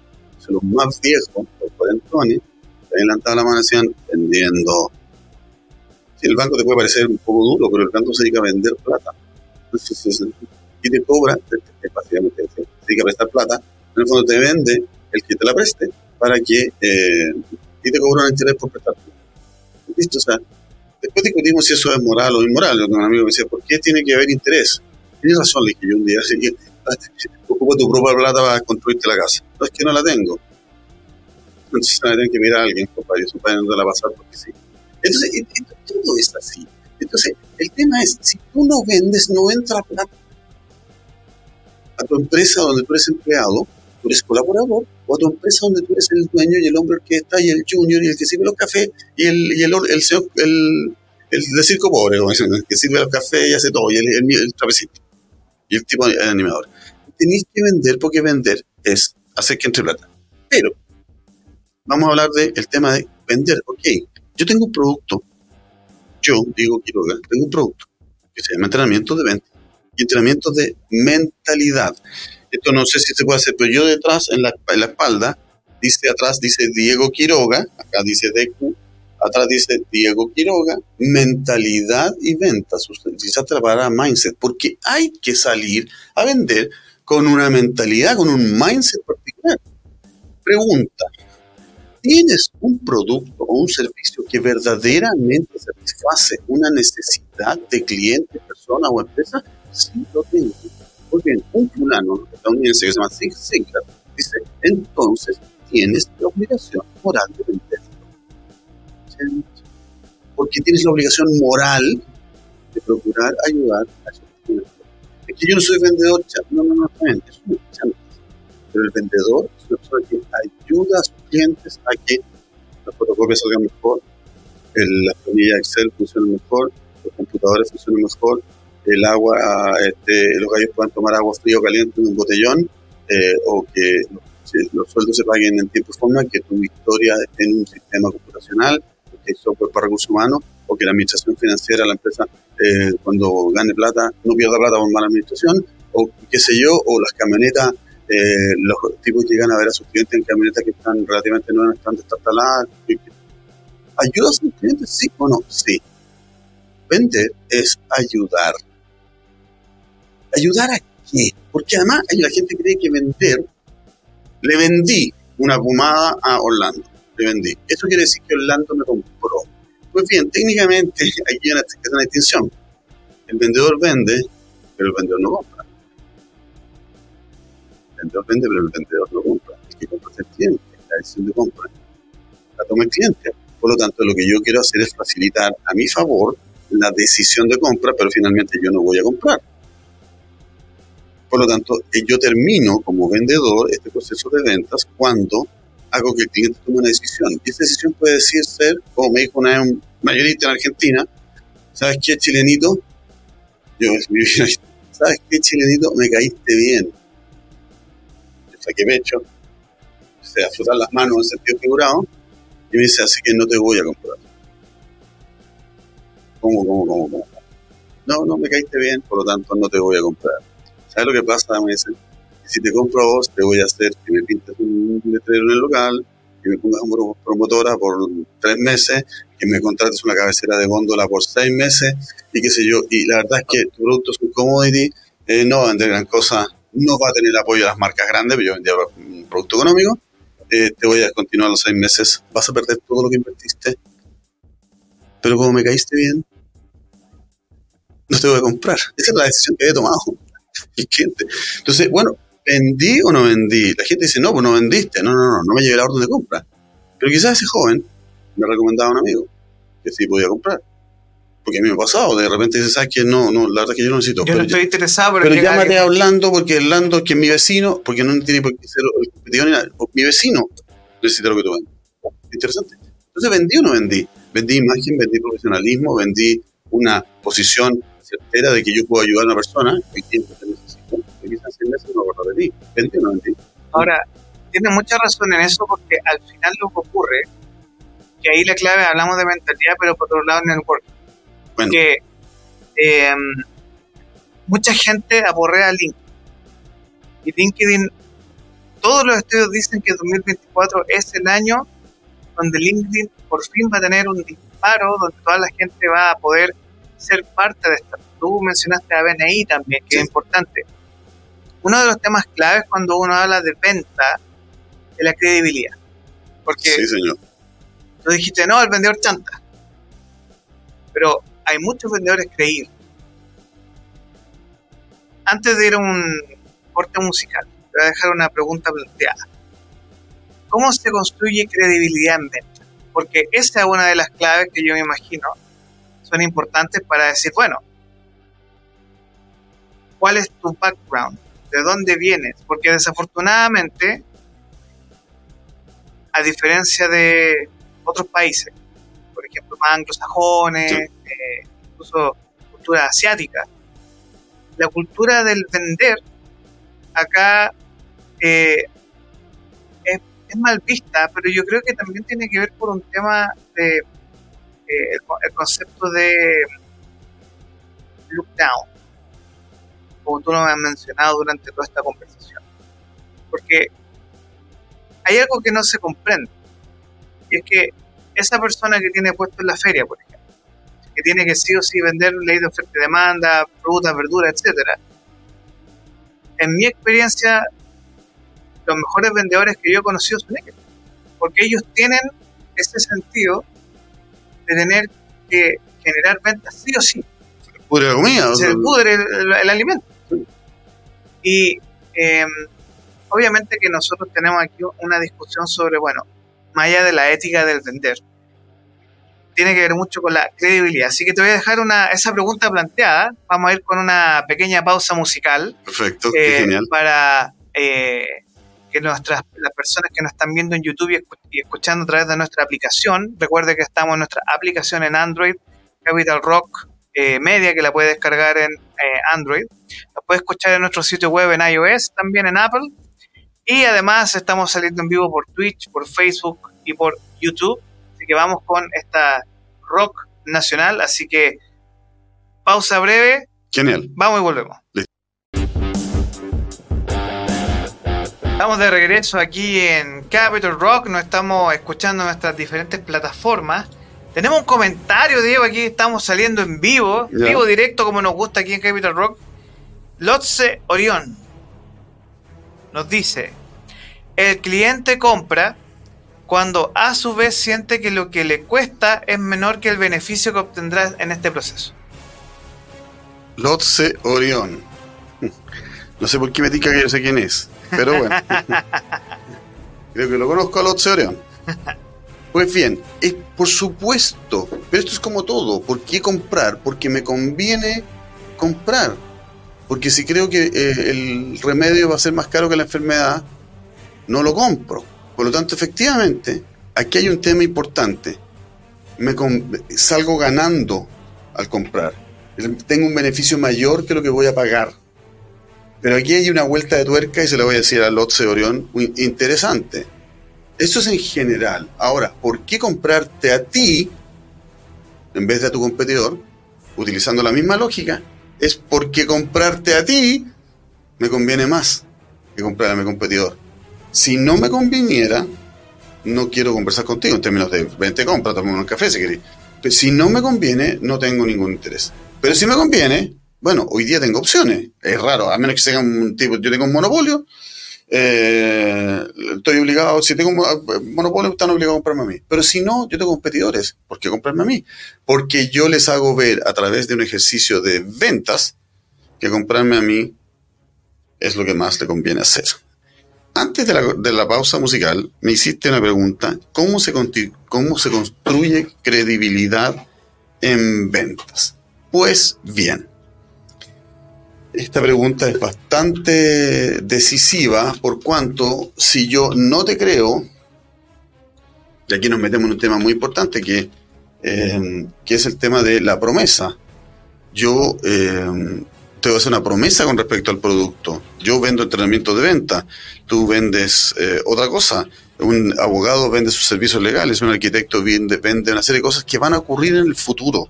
los más viejos, los cuarentones, se adelantaban la mano y decían, vendiendo. Si el banco te puede parecer un poco duro, pero el banco se dedica a vender plata. Entonces, y te cobra, básicamente se dedica a prestar plata, en el fondo te vende el que te la preste para que, eh, y te cobra un interés por prestar. ¿Listo? O sea, después discutimos si eso es moral o inmoral. Un amigo me decía, ¿por qué tiene que haber interés? Tienes razón, le dije yo un día, así que ocupa tu propia plata para construirte la casa. No es que no la tengo. Entonces tengo que mirar a alguien, compadre, su padre no la va a pasar porque sí. Entonces, todo es así. Entonces, el tema es, si tú no vendes, no entra plata. A tu empresa donde tú eres empleado, tú eres colaborador, o tu empresa donde tú eres el dueño y el hombre que está y el junior y el que sirve los cafés y el, y el, el, el, de circo pobre, el que sirve los cafés y hace todo, y el, el, trapecito y el tipo de animador. Tenéis que vender porque vender es hacer que entre plata. Pero vamos a hablar del tema de vender. Ok, yo tengo un producto, yo digo Quiroga, tengo un producto que se llama entrenamiento de venta y entrenamiento de mentalidad. Esto no sé si se puede hacer, pero yo detrás, en la, en la espalda, dice atrás, dice Diego Quiroga, acá dice DQ, Atrás dice Diego Quiroga, mentalidad y ventas. Utilizaste la palabra mindset, porque hay que salir a vender con una mentalidad, con un mindset particular. Pregunta, ¿tienes un producto o un servicio que verdaderamente satisface una necesidad de cliente, persona o empresa? Sí, lo tengo. Muy bien, un fulano estadounidense que se llama Zig Ziglar dice, entonces tienes la obligación moral de vender porque tienes la obligación moral de procurar ayudar a esos clientes. Es que yo no soy vendedor, no, no, no, es un Pero el vendedor es una persona que ayuda a sus clientes a que las fotocopias salgan mejor, el, las planillas Excel funcionen mejor, los computadores funcionen mejor, el agua, este, los gallos puedan tomar agua fría o caliente en un botellón, eh, o que los, sueldos se paguen en tiempo y forma, que tu historia esté en un sistema computacional, que software para recursos humanos o que la administración financiera, la empresa, eh, cuando gane plata, no pierda plata por mala administración, o qué sé yo, o las camionetas, eh, los tipos llegan a ver a sus clientes en camionetas que están relativamente nuevas, están destartaladas. ¿Ayudas a sus clientes? Sí o no? Sí. Vender es ayudar. ¿Ayudar a qué? Porque además la gente cree que vender, le vendí una pomada a Orlando vendí. Eso quiere decir que Orlando me compró. Pues bien, técnicamente aquí hay una, distinción. El vendedor vende, pero el vendedor no compra. El vendedor vende, pero el vendedor no compra. El que compra es el cliente, la decisión de compra. La toma el cliente. Por lo tanto, lo que yo quiero hacer es facilitar a mi favor la decisión de compra, pero finalmente yo no voy a comprar. Por lo tanto, eh, yo termino como vendedor este proceso de ventas cuando hago que el cliente tome una decisión. Y esa decisión puede decir ser, como me dijo una mayorista en Argentina, ¿sabes qué, chilenito? Yo, ¿sabes qué, chilenito? Me caíste bien. Yo saqué pecho, sea, frotar las manos en sentido figurado, y me dice, así que no te voy a comprar. ¿Cómo, cómo, cómo, cómo? No, no me caíste bien, por lo tanto no te voy a comprar. ¿Sabes lo que pasa? Me dice, si te compro a vos, te voy a hacer que me pintes un letrero en el local, que me pongas una promotora por tres meses, que me contrates una cabecera de góndola por seis meses, y qué sé yo. Y la verdad es que tu producto es un commodity, eh, no va a vender gran cosa, no va a tener apoyo de las marcas grandes, pero yo vendía un producto económico, eh, te voy a descontinuar los seis meses, vas a perder todo lo que invertiste, pero como me caíste bien, no te voy a comprar. Esa es la decisión que he tomado. Entonces, bueno, ¿vendí o no vendí? La gente dice, no, pues no vendiste, no, no, no, no me llevé la orden de compra. Pero quizás ese joven me recomendaba a un amigo que sí podía comprar. Porque a mí me ha pasado, de repente dices, ¿sabes qué? No, no, la verdad es que yo no necesito. Yo no estoy interesado, pero, pero llámate alguien- hablando porque hablando es que mi vecino, porque no tiene por qué ser el competidor ni nada, mi vecino necesita lo que tú vendes. Interesante. Entonces, ¿vendí o no vendí? Vendí imagen, vendí profesionalismo, vendí una posición certera de que yo puedo ayudar a una persona que Ahora, tiene mucha razón en eso porque al final lo que ocurre, que ahí la clave, hablamos de mentalidad, pero por otro lado network, Bueno, que eh, mucha gente aporrea LinkedIn. Y LinkedIn, todos los estudios dicen que 2024 es el año donde LinkedIn por fin va a tener un disparo, donde toda la gente va a poder ser parte de esto. Tú mencionaste a BNI también, que Sí. es importante. Uno de los temas claves cuando uno habla de venta es la credibilidad. Porque sí, señor. Tú dijiste, no, el vendedor chanta. Pero hay muchos vendedores creíbles. Antes de ir a un corte musical, te voy a dejar una pregunta planteada. ¿Cómo se construye credibilidad en venta? Porque esa es una de las claves que yo me imagino son importantes para decir, bueno, ¿cuál es tu background? ¿De dónde vienes? Porque desafortunadamente, a diferencia de otros países, por ejemplo, más anglosajones, Sí. eh, incluso cultura asiática, la cultura del vender acá eh, es, es mal vista, pero yo creo que también tiene que ver por un tema de eh, el concepto de look down, como tú lo has mencionado durante toda esta conversación. Porque hay algo que no se comprende, y es que esa persona que tiene puesto en la feria, por ejemplo, que tiene que sí o sí vender ley de oferta y demanda, frutas, verduras, etcétera. En mi experiencia, los mejores vendedores que yo he conocido son ellos, porque ellos tienen ese sentido de tener que generar ventas sí o sí, Pudre la comida. se pudre el, el- el alimento. Y eh, obviamente que nosotros tenemos aquí una discusión sobre, bueno, más allá de la ética del vender, tiene que ver mucho con la credibilidad. Así que te voy a dejar una, esa pregunta planteada. Vamos a ir con una pequeña pausa musical Perfecto, eh, genial. para eh, que nuestras las personas que nos están viendo en YouTube y escuchando a través de nuestra aplicación, recuerde que estamos en nuestra aplicación en Android, Capital Rock eh, Media, que la puede descargar en eh, Android. La puede escuchar en nuestro sitio web en iOS, también en Apple. Y además estamos saliendo en vivo por Twitch, por Facebook y por YouTube. Así que vamos con esta rock nacional. Así que pausa breve, Genial. Vamos y volvemos. Listo. Estamos de regreso aquí en Capital Rock, nos estamos escuchando en nuestras diferentes plataformas. Tenemos un comentario, Diego, aquí estamos saliendo en vivo, Ya. vivo directo como nos gusta aquí en Capital Rock. Lotse Orión nos dice, el cliente compra cuando a su vez siente que lo que le cuesta es menor que el beneficio que obtendrá en este proceso. Lotse Orión. No sé por qué me tica que yo sé quién es, pero bueno. Creo que lo conozco a Lotse Orión. Pues bien, es por supuesto, pero esto es como todo. ¿Por qué comprar? Porque me conviene comprar. Porque si creo que eh, el remedio va a ser más caro que la enfermedad, no lo compro. Por lo tanto, efectivamente, aquí hay un tema importante. Me salgo ganando al comprar. Tengo un beneficio mayor que lo que voy a pagar. Pero aquí hay una vuelta de tuerca y se la voy a decir a Lotse Orión, interesante. Eso es en general. Ahora, ¿por qué comprarte a ti en vez de a tu competidor? Utilizando la misma lógica, es porque comprarte a ti me conviene más que comprar a mi competidor. Si no me conviniera, no quiero conversar contigo en términos de vente, compra, tomemos un café si querés. Pero si no me conviene, no tengo ningún interés. Pero si me conviene, bueno, hoy día tengo opciones. Es raro, a menos que sea un tipo, yo tengo un monopolio, eh, estoy obligado, si tengo monopolio, están obligados a comprarme a mí. Pero si no, yo tengo competidores, ¿por qué comprarme a mí? Porque yo les hago ver a través de un ejercicio de ventas que comprarme a mí es lo que más le conviene hacer. Antes de la, de la pausa musical, me hiciste una pregunta, ¿cómo se, ¿cómo se construye credibilidad en ventas? Pues bien, esta pregunta es bastante decisiva por cuanto si yo no te creo, y aquí nos metemos en un tema muy importante que, eh, que es el tema de la promesa. Yo eh, te voy hacer una promesa con respecto al producto. Yo vendo entrenamiento de venta, tú vendes eh, otra cosa. Un abogado vende sus servicios legales, un arquitecto vende, vende una serie de cosas que van a ocurrir en el futuro.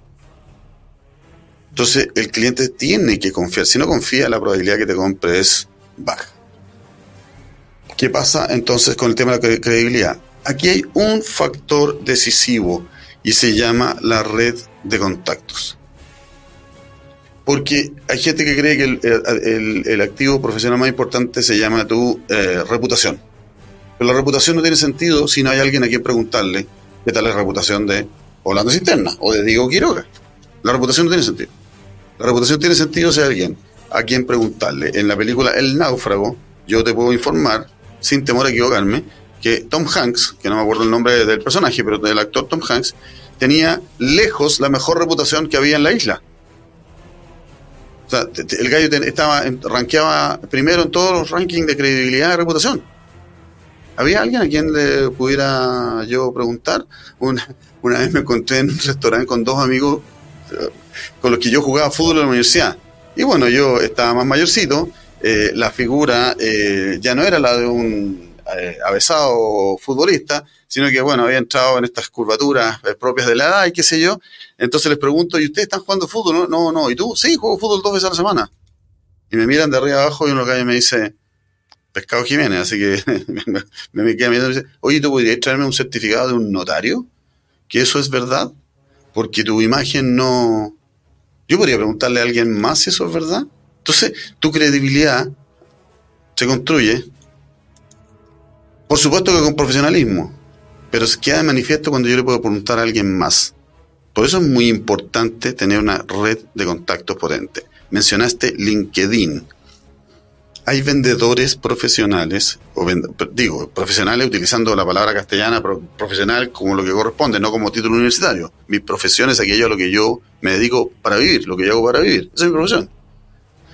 Entonces el cliente tiene que confiar. Si no confía, la probabilidad que te compre es baja. ¿Qué pasa entonces con el tema de la credibilidad? Aquí hay un factor decisivo y se llama la red de contactos. Porque hay gente que cree que el, activo profesional más importante se llama tu eh, reputación. Pero la reputación no tiene sentido si no hay alguien a quien preguntarle qué tal es la reputación de Holanda Cisterna o de Diego Quiroga. La reputación no tiene sentido. La reputación tiene sentido si alguien a quien preguntarle. En la película El náufrago, yo te puedo informar, sin temor a equivocarme, que Tom Hanks, que no me acuerdo el nombre del personaje, pero del actor Tom Hanks, tenía lejos la mejor reputación que había en la isla. O sea, el gallo estaba rankeaba primero en todos los rankings de credibilidad y reputación. ¿Había alguien a quien le pudiera yo preguntar? Una, una vez me encontré en un restaurante con dos amigos con los que yo jugaba fútbol en la universidad. Y bueno, yo estaba más mayorcito, eh, la figura eh, ya no era la de un eh, avesado futbolista, sino que bueno, había entrado en estas curvaturas propias de la edad y qué sé yo. Entonces les pregunto, ¿y ustedes están jugando fútbol? No, no. ¿Y tú? Sí, juego fútbol dos veces a la semana. Y me miran de arriba abajo y uno cae y me dice, Pescado Jiménez, así que me, me queda mirando y me dice, oye, ¿tú podrías traerme un certificado de un notario? ¿Que eso es verdad? Porque tu imagen no, yo podría preguntarle a alguien más si eso es verdad. Entonces, tu credibilidad se construye, por supuesto que con profesionalismo, pero se queda de manifiesto cuando yo le puedo preguntar a alguien más. Por eso es muy importante tener una red de contactos potente. Mencionaste LinkedIn hay vendedores profesionales, digo, profesionales utilizando la palabra castellana profesional como lo que corresponde, no como título universitario. Mi profesión es aquello a lo que yo me dedico para vivir, lo que yo hago para vivir. Esa es mi profesión.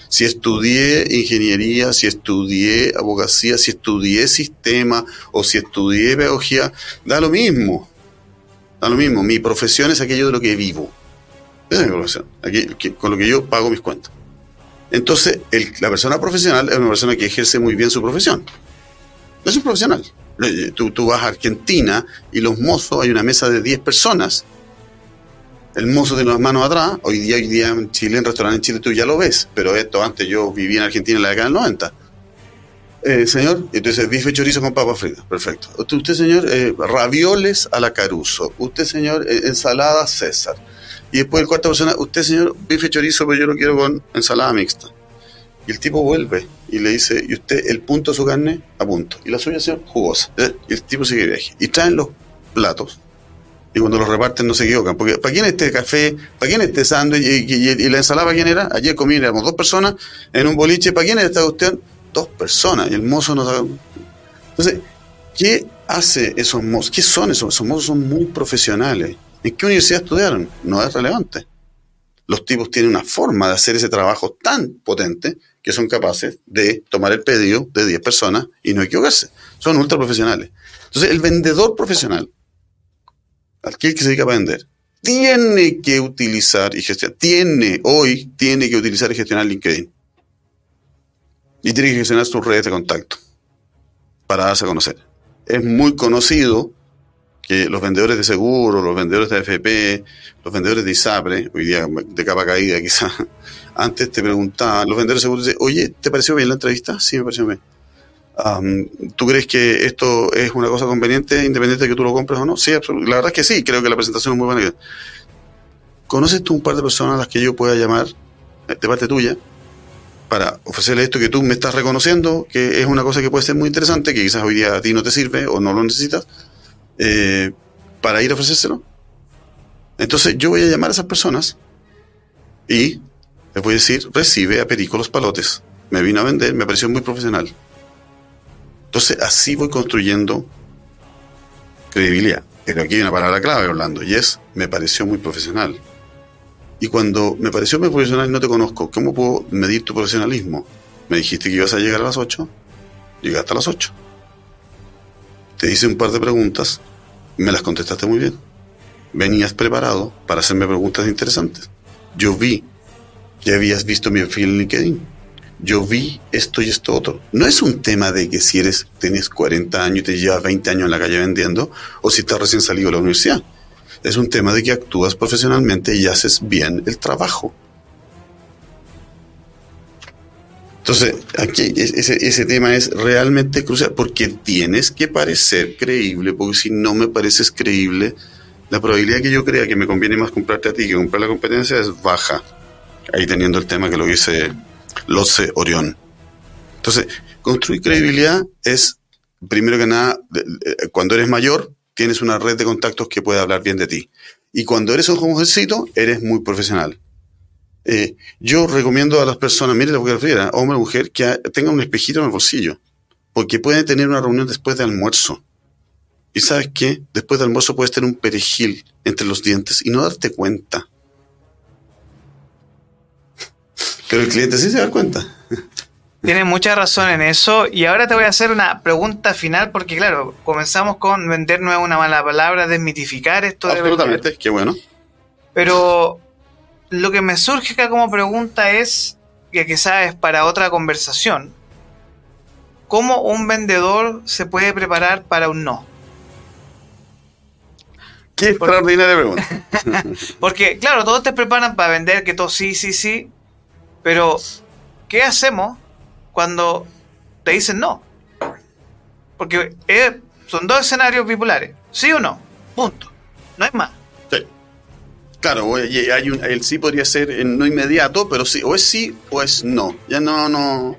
Si estudié ingeniería, si estudié abogacía, si estudié sistema o si estudié pedagogía, da lo mismo. Da lo mismo. Mi profesión es aquello de lo que vivo. Esa es mi profesión. Aquí, con lo que yo pago mis cuentas. Entonces, la persona profesional es una persona que ejerce muy bien su profesión. Es un profesional. Eh, tú, vas a Argentina y los mozos, hay una mesa de 10 personas. El mozo tiene las manos atrás. Hoy día, hoy día en Chile, en restaurante en Chile, tú ya lo ves. Pero esto antes yo vivía en Argentina en la década del 90. Eh, señor, entonces bife chorizo con papas fritas. Perfecto. Usted, señor, eh, ravioles a la Caruso. Usted, señor, ensalada César y después el cuarta persona, usted señor, bife chorizo, pero yo lo quiero con ensalada mixta. Y el tipo vuelve y le dice, ¿y usted el punto de su carne? A punto. Y la suya, señor, jugosa. Y el tipo sigue viaje. Y traen los platos. Y cuando los reparten no se equivocan. Porque ¿para quién este café? ¿Para quién este sándwich? Y, la ensalada para quién era? Ayer comíamos dos personas en un boliche. ¿Para quién era esta cuestión? Dos personas. Y el mozo no sabe. Entonces, ¿qué hace esos mozos? ¿Qué son esos? Esos mozos son muy profesionales ¿En qué universidad estudiaron? No es relevante. Los tipos tienen una forma de hacer ese trabajo tan potente que son capaces de tomar el pedido de 10 personas y no equivocarse. Son ultra profesionales. Entonces, el vendedor profesional, aquel que se dedica a vender, tiene que utilizar y gestionar, tiene, hoy, tiene que utilizar y gestionar LinkedIn. Y tiene que gestionar sus redes de contacto para darse a conocer. Es muy conocido que los vendedores de seguro, los vendedores de AFP, los vendedores de ISAPRE, hoy día de capa caída quizás, antes te preguntaban, los vendedores de seguro dicen, oye, ¿te pareció bien la entrevista? Sí, me pareció bien. ¿Tú crees que esto es una cosa conveniente, independiente de que tú lo compres o no? Sí, absolutamente. La verdad es que sí, creo que la presentación es muy buena. ¿Conoces tú un par de personas a las que yo pueda llamar eh, de parte tuya para ofrecerle esto que tú me estás reconociendo, que es una cosa que puede ser muy interesante, que quizás hoy día a ti no te sirve o no lo necesitas, eh, para ir a ofrecérselo. Entonces yo voy a llamar a esas personas y les voy a decir, recibe a Perico los palotes. Me vino a vender, me pareció muy profesional. Entonces así voy construyendo credibilidad. Pero aquí hay una palabra clave, Orlando, y es, me pareció muy profesional. Y cuando me pareció muy profesional no te conozco, ¿cómo puedo medir tu profesionalismo? Me dijiste que ibas a llegar a las 8, llegaste a las 8. Te hice un par de preguntas, me las contestaste muy bien. Venías preparado para hacerme preguntas interesantes. Yo vi que habías visto mi perfil en LinkedIn. Yo vi esto y esto otro. No es un tema de que si eres, tienes 40 años y te llevas 20 años en la calle vendiendo, o si estás recién salido de la universidad es un tema de que actúas profesionalmente y haces bien el trabajo. Entonces, aquí ese, ese, tema es realmente crucial porque tienes que parecer creíble, porque si no me pareces creíble, la probabilidad que yo crea que me conviene más comprarte a ti que comprar la competencia es baja. Ahí teniendo el tema que lo dice Loce Orión. Entonces, construir credibilidad es, primero que nada, cuando eres mayor, tienes una red de contactos que puede hablar bien de ti. Y cuando eres un jovencito, eres muy profesional. Eh, yo recomiendo a las personas, mire la mujer, hombre o mujer, que tengan un espejito en el bolsillo, porque pueden tener una reunión después de almuerzo. Y sabes qué, después de almuerzo puedes tener un perejil entre los dientes y no darte cuenta. Pero el cliente sí se da cuenta. Tienes mucha razón en eso. Y ahora te voy a hacer una pregunta final, porque claro, comenzamos con vender no es una mala palabra, desmitificar esto. Absolutamente, qué bueno. Pero lo que me surge acá como pregunta es, que quizás es para otra conversación, ¿cómo un vendedor se puede preparar para un no? Qué extraordinaria pregunta. porque, claro, todos te preparan para vender, que todo sí, sí, sí, pero ¿qué hacemos cuando te dicen no. Porque son dos escenarios bipolares, sí o no, punto. No hay más. Claro, hay un, el sí podría ser no inmediato, pero sí, o es sí o es no. Ya no, no.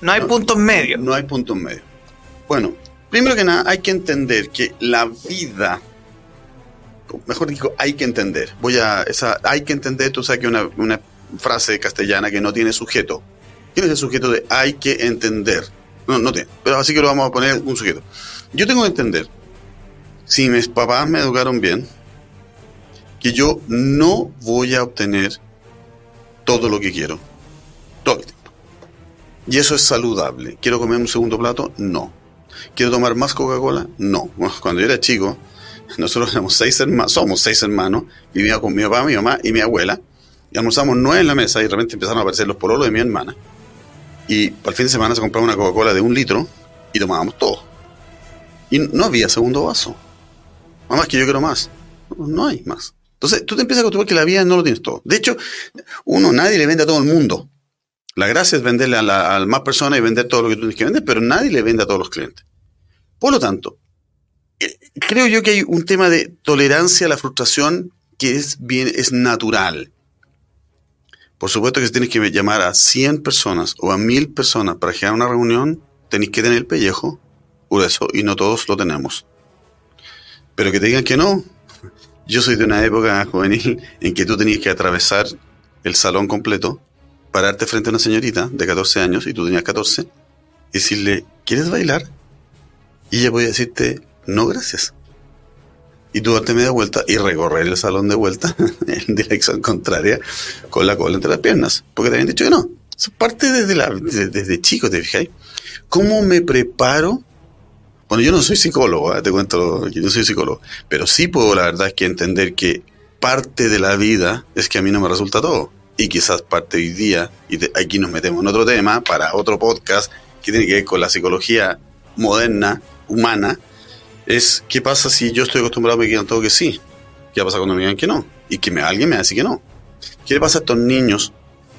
No hay puntos medios. No hay puntos medios. Bueno, primero que nada, hay que entender que la vida, mejor digo, hay que entender. Voy a, esa, hay que entender, tú sabes que una, una frase castellana que no tiene sujeto. ¿Quién es el sujeto de hay que entender? No, no tiene. Pero así que lo vamos a poner un sujeto. Yo tengo que entender, si mis papás me educaron bien, que yo no voy a obtener todo lo que quiero. Todo el tiempo. Y eso es saludable. ¿Quiero comer un segundo plato? No. ¿Quiero tomar más Coca-Cola? No. Cuando yo era chico, nosotros éramos seis hermanos, somos seis hermanos, vivía con mi papá, mi mamá y mi abuela, y almorzamos nueve en la mesa y de repente empezaron a aparecer los pololos de mi hermana. Y el fin de semana se compraba una Coca-Cola de un litro y tomábamos todo. Y no había segundo vaso. Mamá, que yo quiero más. No, hay más. Entonces tú te empiezas a acostumbrar que la vida no lo tienes todo. De hecho, uno, nadie le vende a todo el mundo. La gracia es venderle a, la, más personas y vender todo lo que tú tienes que vender, pero nadie le vende a todos los clientes. Por lo tanto, eh, creo yo que hay un tema de tolerancia a la frustración que es bien, es natural. Por supuesto que si tienes que llamar a 100 personas o a 1000 personas para generar una reunión, tenéis que tener el pellejo grueso y no todos lo tenemos. Pero que te digan que no. Yo soy de una época juvenil en que tú tenías que atravesar el salón completo, pararte frente a una señorita de 14 años y tú tenías 14, y decirle, ¿quieres bailar? Y ella podía decirte, no, gracias y tú darte media vuelta y recorrer el salón de vuelta en dirección contraria con la cola entre las piernas, porque te habían dicho que no. Eso parte desde, la, desde, chico, ¿te fijáis? ¿Cómo me preparo? Bueno, yo no soy psicólogo, ¿eh? te cuento que no soy psicólogo, pero sí puedo, la verdad, es que entender que parte de la vida es que a mí no me resulta todo. Y quizás parte hoy día, y aquí nos metemos en otro tema, para otro podcast que tiene que ver con la psicología moderna, humana, es qué pasa si yo estoy acostumbrado a que digan todo que sí. ¿Qué pasa cuando me digan que no? Y que me, alguien me dice que no. ¿Qué le pasa a estos niños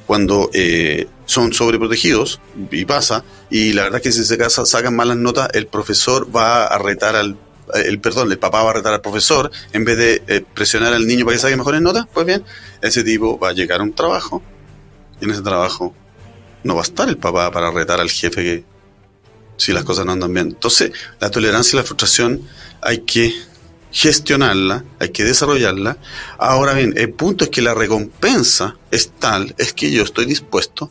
cuando eh, son sobreprotegidos? Y pasa. Y la verdad es que si se casa, sacan malas notas, el profesor va a retar al... El, perdón, el papá va a retar al profesor en vez de eh, presionar al niño para que saque mejores notas. Pues bien, ese tipo va a llegar a un trabajo y en ese trabajo no va a estar el papá para retar al jefe que si las cosas no andan bien. Entonces, la tolerancia y la frustración hay que gestionarla, hay que desarrollarla. Ahora bien, el punto es que la recompensa es tal, es que yo estoy dispuesto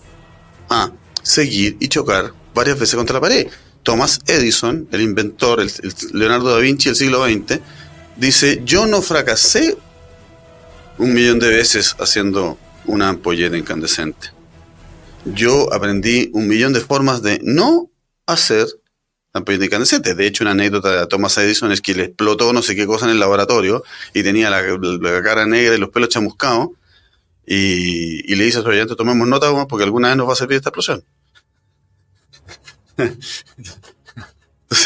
a seguir y chocar varias veces contra la pared. Thomas Edison, el inventor, el, Leonardo da Vinci del siglo XX, dice, yo no fracasé un millón de veces haciendo una ampolleta incandescente. Yo aprendí un millón de formas de no hacer ampolleta incandescente. De hecho, una anécdota de Thomas Edison es que le explotó no sé qué cosa en el laboratorio y tenía la, cara negra y los pelos chamuscados. Y, le dice a su ayudante, tomemos nota porque alguna vez nos va a servir esta explosión.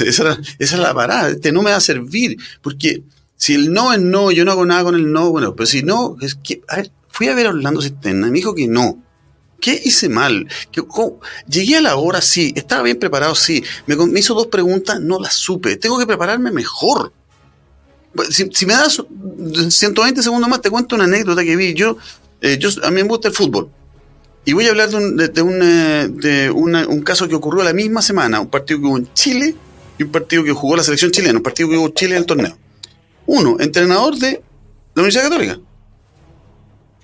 esa, es la parada, este no me va a servir, porque si el no es no, yo no hago nada con el no, bueno, pero si no, es que, a ver, fui a ver a Orlando Cisterna y me dijo que no. ¿Qué hice mal? Llegué a la hora, sí. Estaba bien preparado, sí. Me, hizo dos preguntas, no las supe. Tengo que prepararme mejor. Si, me das 120 segundos más, te cuento una anécdota que vi. Yo, eh, yo a mí me gusta el fútbol. Y voy a hablar de, un, de, un, eh, un caso que ocurrió la misma semana. Un partido que hubo en Chile y un partido que jugó la selección chilena. Un partido que hubo Chile en el torneo. Uno, entrenador de la Universidad Católica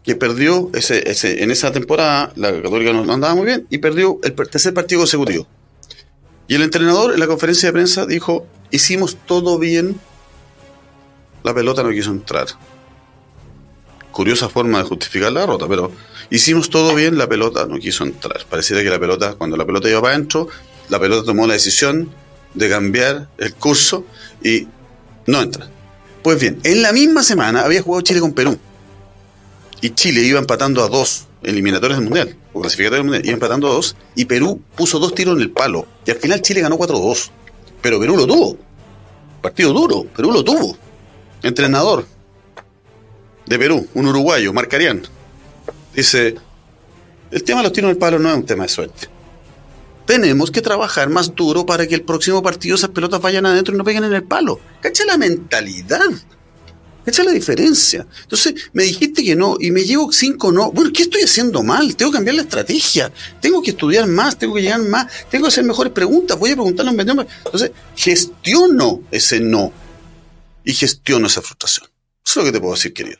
que perdió ese, ese, en esa temporada, la Católica no, andaba muy bien, y perdió el tercer partido consecutivo. Y el entrenador en la conferencia de prensa dijo, hicimos todo bien, la pelota no quiso entrar. Curiosa forma de justificar la derrota, pero hicimos todo bien, la pelota no quiso entrar. Pareciera que la pelota, cuando la pelota iba para adentro, la pelota tomó la decisión de cambiar el curso y no entra. Pues bien, en la misma semana había jugado Chile con Perú y Chile iba empatando a dos eliminatorios del Mundial, o clasificatorios del Mundial, iba empatando a dos, y Perú puso dos tiros en el palo. Y al final Chile ganó 4-2. Pero Perú lo tuvo. Partido duro, Perú lo tuvo. Entrenador de Perú, un uruguayo, Marcarián, dice, el tema de los tiros en el palo no es un tema de suerte. Tenemos que trabajar más duro para que el próximo partido esas pelotas vayan adentro y no peguen en el palo. ¿Cacha la mentalidad? Es la diferencia. Entonces, me dijiste que no y me llevo cinco no. Bueno, ¿qué estoy haciendo mal? Tengo que cambiar la estrategia. Tengo que estudiar más, tengo que llegar más, tengo que hacer mejores preguntas. Voy a preguntarle a un vendedor. Entonces, gestiono ese no y gestiono esa frustración. Eso es lo que te puedo decir, querido.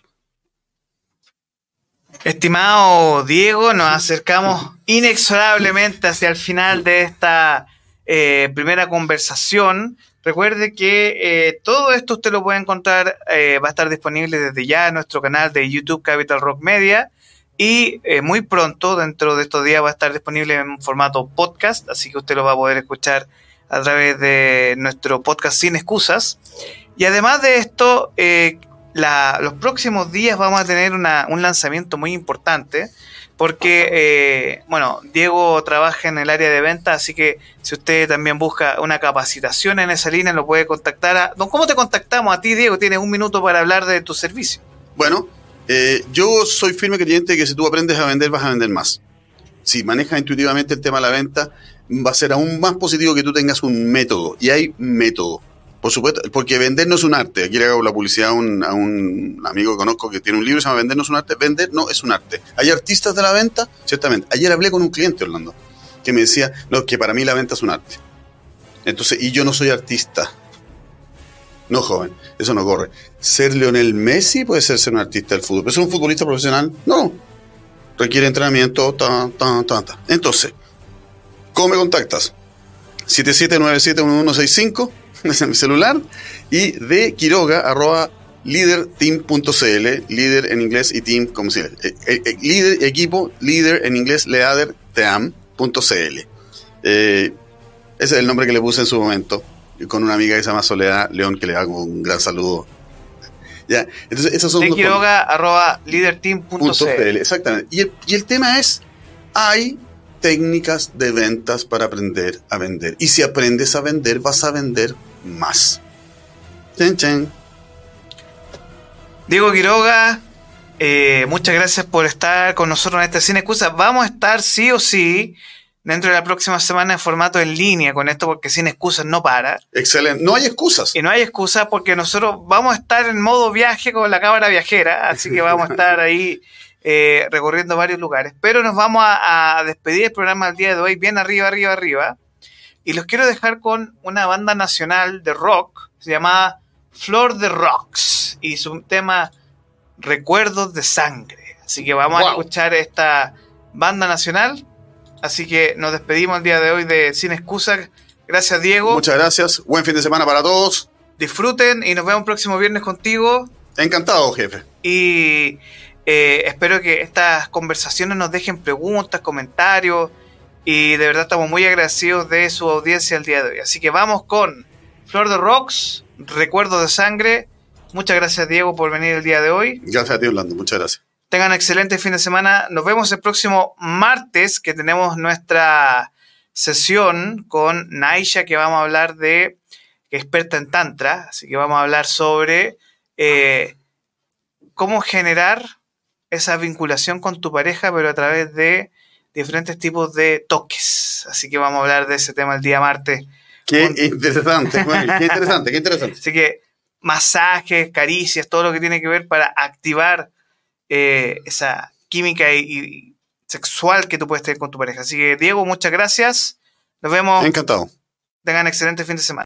Estimado Diego, nos acercamos inexorablemente hacia el final de esta eh, primera conversación. Recuerde que eh, todo esto usted lo puede encontrar, eh, va a estar disponible desde ya en nuestro canal de YouTube Capital Rock Media y muy pronto, dentro de estos días, va a estar disponible en formato podcast, así que usted lo va a poder escuchar a través de nuestro podcast Sin Excusas. Y además de esto, los próximos días vamos a tener un lanzamiento muy importante porque, eh, bueno, Diego trabaja en el área de venta, así que si usted también busca una capacitación en esa línea, lo puede contactar. A, ¿Cómo te contactamos a ti, Diego? Tienes un minuto para hablar de tu servicio. Bueno, eh, yo soy firme creyente que si tú aprendes a vender, vas a vender más. Si manejas intuitivamente el tema de la venta, va a ser aún más positivo que tú tengas un método. Y hay método. Por supuesto, porque vender no es un arte. Aquí le hago la publicidad a un, amigo que conozco que tiene un libro que se llama Vender no es un arte. Vender no es un arte. ¿Hay artistas de la venta? Ciertamente. Ayer hablé con un cliente, Orlando, que me decía, no, que para mí la venta es un arte. Entonces, y yo no soy artista. No, joven, eso no corre. Ser Lionel Messi puede ser ser un artista del fútbol, pero ser un futbolista profesional, no. Requiere entrenamiento, ta, ta, ta, ta. Entonces, ¿cómo me contactas? 77971165 en mi celular, y de Quiroga, arroba leaderteam.cl, líder en inglés y team como si eh, eh, eh, líder, equipo, líder en inglés, leader, team.cl. ese es el nombre que le puse en su momento, con una amiga que se llama Soledad León, que le hago un gran saludo. ya, entonces esos son... De Quiroga, arroba leaderteam.cl. Exactamente. Y el, y el tema es, hay técnicas de ventas para aprender a vender. Y si aprendes a vender, vas a vender más. Chen, Diego Quiroga, eh, muchas gracias por estar con nosotros en este Sin Excusas. Vamos a estar sí o sí dentro de la próxima semana en formato en línea con esto porque Sin Excusas no para. Excelente, no hay excusas. Y no hay excusas porque nosotros vamos a estar en modo viaje con la cámara viajera, así que vamos a estar ahí eh, recorriendo varios lugares. Pero nos vamos a, a despedir el programa del día de hoy bien arriba, arriba, arriba. Y los quiero dejar con una banda nacional de rock, se llama Flor de Rocks, y su tema Recuerdos de Sangre. Así que vamos a escuchar esta banda nacional. Así que nos despedimos el día de hoy de Sin Excusa. Gracias, Diego. Muchas gracias. Buen fin de semana para todos. Disfruten y nos vemos el próximo viernes contigo. Encantado, jefe. Y eh, espero que estas conversaciones nos dejen preguntas, comentarios. Y de verdad estamos muy agradecidos de su audiencia el día de hoy. Así que vamos con Flor de Rocks, Recuerdo de Sangre. Muchas gracias, Diego, por venir el día de hoy. Gracias a ti, Orlando. Muchas gracias. Tengan excelente fin de semana. Nos vemos el próximo martes, que tenemos nuestra sesión con Naisha, que vamos a hablar de que experta en Tantra. Así que vamos a hablar sobre eh, cómo generar esa vinculación con tu pareja, pero a través de diferentes tipos de toques. Así que vamos a hablar de ese tema el día martes. Qué Con- interesante, bueno, qué interesante, qué interesante. Así que masajes, caricias, todo lo que tiene que ver para activar eh, esa química y, y sexual que tú puedes tener con tu pareja. Así que, Diego, muchas gracias. Nos vemos. Encantado. Tengan excelente fin de semana.